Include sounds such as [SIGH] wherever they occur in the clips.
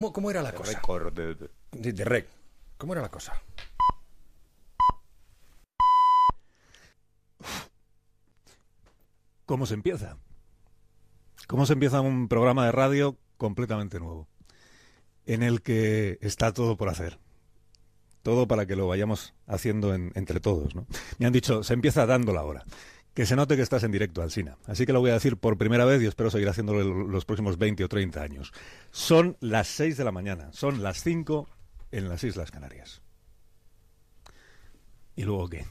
¿Cómo, cómo era la cosa? De- de- De, de rec. ¿Cómo era la cosa? ¿Cómo se empieza? ¿Cómo se empieza un programa de radio completamente nuevo? En el que está todo por hacer. Todo para que lo vayamos haciendo en- entre todos. ¿no? Me han dicho, se empieza dando la hora. Que se note que estás en directo, Alsina. Así que lo voy a decir por primera vez y espero seguir haciéndolo los próximos 20 o 30 años. Son las 6 de la mañana. Son las 5 en las Islas Canarias. ¿Y luego qué?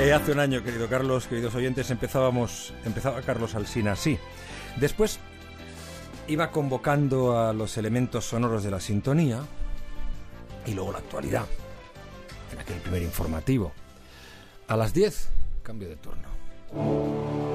Eh, hace un año, querido Carlos, queridos oyentes, empezábamos, empezaba Carlos Alsina, sí. Después iba convocando a los elementos sonoros de la sintonía y luego la actualidad, en aquel primer informativo. A las 10, cambio de turno.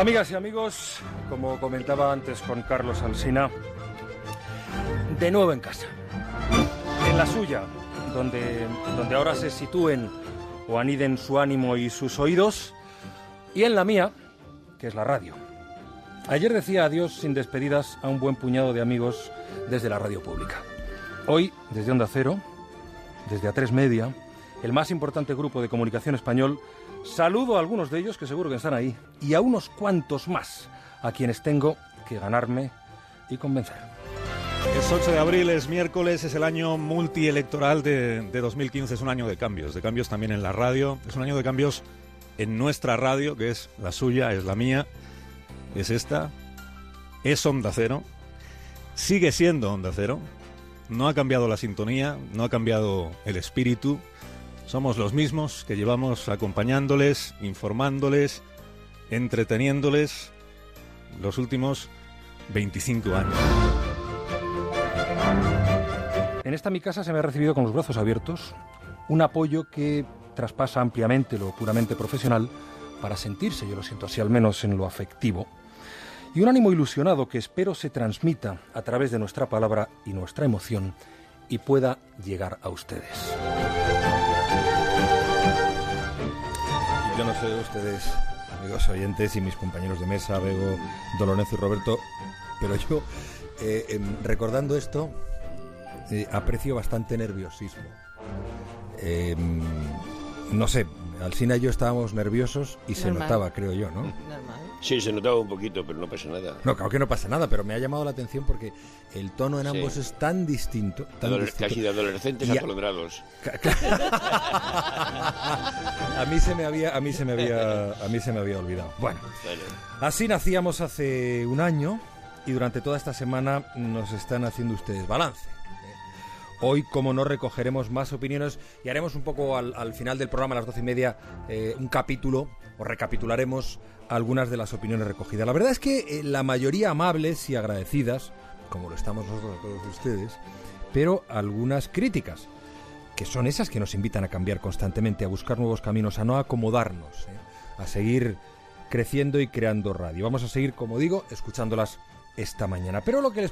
Amigas y amigos, como comentaba antes con Carlos Alsina, de nuevo en casa. En la suya, donde, donde ahora se sitúen o aniden su ánimo y sus oídos, y en la mía, que es la radio. Ayer decía adiós sin despedidas a un buen puñado de amigos desde la radio pública. Hoy, desde Onda Cero, desde A3 Media, el más importante grupo de comunicación español, saludo a algunos de ellos que seguro que están ahí y a unos cuantos más a quienes tengo que ganarme y convencer. Es 8 de abril, es miércoles, es el año multielectoral de, de 2015, es un año de cambios, de cambios también en la radio, es un año de cambios en nuestra radio, que es la suya, es la mía, es esta, es Onda Cero, sigue siendo Onda Cero, no ha cambiado la sintonía, no ha cambiado el espíritu, somos los mismos que llevamos acompañándoles, informándoles, entreteniéndoles los últimos 25 años. En esta mi casa se me ha recibido con los brazos abiertos un apoyo que traspasa ampliamente lo puramente profesional para sentirse, yo lo siento así al menos en lo afectivo, y un ánimo ilusionado que espero se transmita a través de nuestra palabra y nuestra emoción y pueda llegar a ustedes. Yo no sé de ustedes, amigos oyentes y mis compañeros de mesa, Bego, Dolonezo y Roberto, pero yo, eh, em, recordando esto, eh, aprecio bastante nerviosismo. Em, no sé, Alsina y yo estábamos nerviosos y se notaba, creo yo, ¿no? Normal. Sí, se notaba un poquito, pero no pasa nada. No, claro que no pasa nada, pero me ha llamado la atención porque el tono en Sí. ambos es tan distinto. Tan distinto. casi de adolescentes Y a- atolondrados. [LAUGHS] a mí se me había, a mí se me había, a mí se me había olvidado. Bueno, Bueno, así nacíamos hace un año y durante toda esta semana nos están haciendo ustedes balance. Hoy, como no, recogeremos más opiniones y haremos un poco al, al final del programa, a las doce y media, eh, un capítulo, o recapitularemos algunas de las opiniones recogidas. La verdad es que eh, la mayoría amables y agradecidas, como lo estamos nosotros todos ustedes, pero algunas críticas, que son esas que nos invitan a cambiar constantemente, a buscar nuevos caminos, a no acomodarnos, ¿eh? a seguir creciendo y creando radio. Vamos a seguir, como digo, escuchándolas esta mañana. Pero lo que les